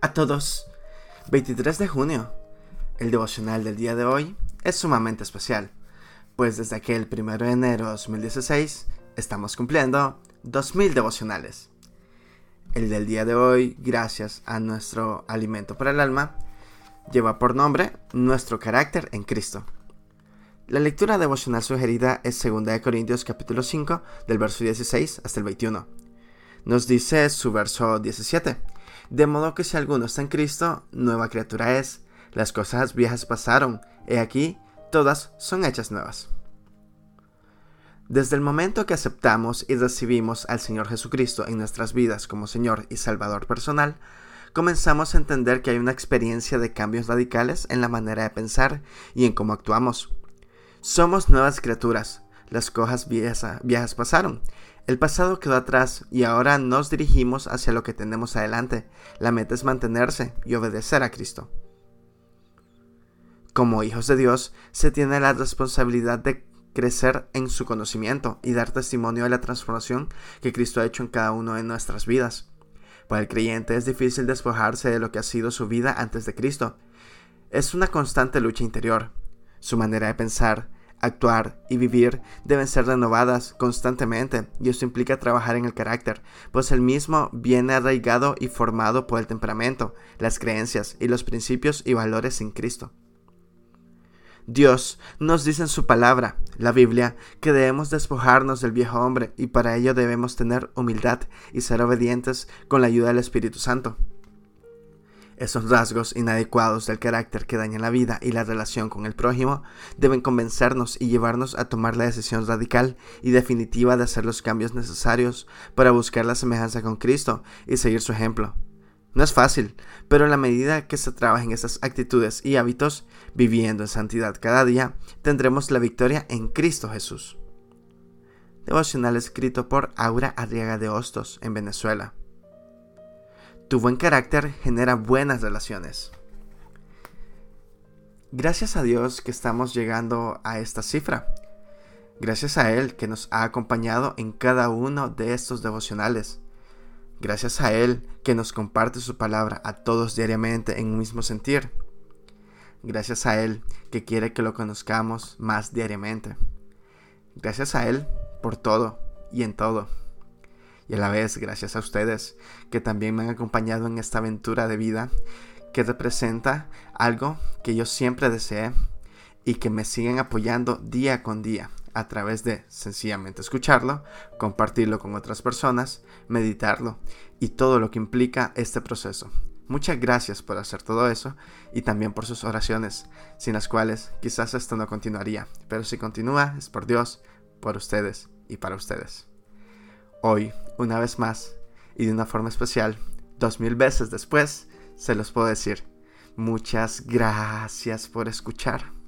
a todos. 23 de junio. El devocional del día de hoy es sumamente especial, pues desde aquel 1 de enero de 2016 estamos cumpliendo 2000 devocionales. El del día de hoy, gracias a nuestro alimento para el alma, lleva por nombre Nuestro carácter en Cristo. La lectura devocional sugerida es 2 Corintios capítulo 5 del verso 16 hasta el 21. Nos dice su verso 17 de modo que si alguno está en Cristo, nueva criatura es. Las cosas viejas pasaron, he aquí, todas son hechas nuevas. Desde el momento que aceptamos y recibimos al Señor Jesucristo en nuestras vidas como Señor y Salvador personal, comenzamos a entender que hay una experiencia de cambios radicales en la manera de pensar y en cómo actuamos. Somos nuevas criaturas, las cosas viejas, pasaron. El pasado quedó atrás y ahora nos dirigimos hacia lo que tenemos adelante. La meta es mantenerse y obedecer a Cristo. Como hijos de Dios, se tiene la responsabilidad de crecer en su conocimiento y dar testimonio de la transformación que Cristo ha hecho en cada uno de nuestras vidas. Para el creyente es difícil despojarse de lo que ha sido su vida antes de Cristo. Es una constante lucha interior. Su manera de pensar, actuar y vivir deben ser renovadas constantemente y esto implica trabajar en el carácter, pues el mismo viene arraigado y formado por el temperamento, las creencias y los principios y valores en Cristo. Dios nos dice en su palabra, la Biblia, que debemos despojarnos del viejo hombre y para ello debemos tener humildad y ser obedientes con la ayuda del Espíritu Santo. Esos rasgos inadecuados del carácter que dañan la vida y la relación con el prójimo deben convencernos y llevarnos a tomar la decisión radical y definitiva de hacer los cambios necesarios para buscar la semejanza con Cristo y seguir su ejemplo. No es fácil, pero en la medida que se trabajen esas actitudes y hábitos, viviendo en santidad cada día, tendremos la victoria en Cristo Jesús. Devocional escrito por Aura Arriaga de Hostos, en Venezuela. Tu buen carácter genera buenas relaciones. Gracias a Dios que estamos llegando a esta cifra. Gracias a Él que nos ha acompañado en cada uno de estos devocionales. Gracias a Él que nos comparte su palabra a todos diariamente en un mismo sentir. Gracias a Él que quiere que lo conozcamos más diariamente. Gracias a Él por todo y en todo y a la vez gracias a ustedes que también me han acompañado en esta aventura de vida que representa algo que yo siempre deseé y que me siguen apoyando día con día a través de sencillamente escucharlo, compartirlo con otras personas, meditarlo y todo lo que implica este proceso. Muchas gracias por hacer todo eso y también por sus oraciones, sin las cuales quizás esto no continuaría, pero si continúa es por Dios, por ustedes y para ustedes. Hoy, una vez más, y de una forma especial, dos mil veces después, se los puedo decir. Muchas gracias por escuchar.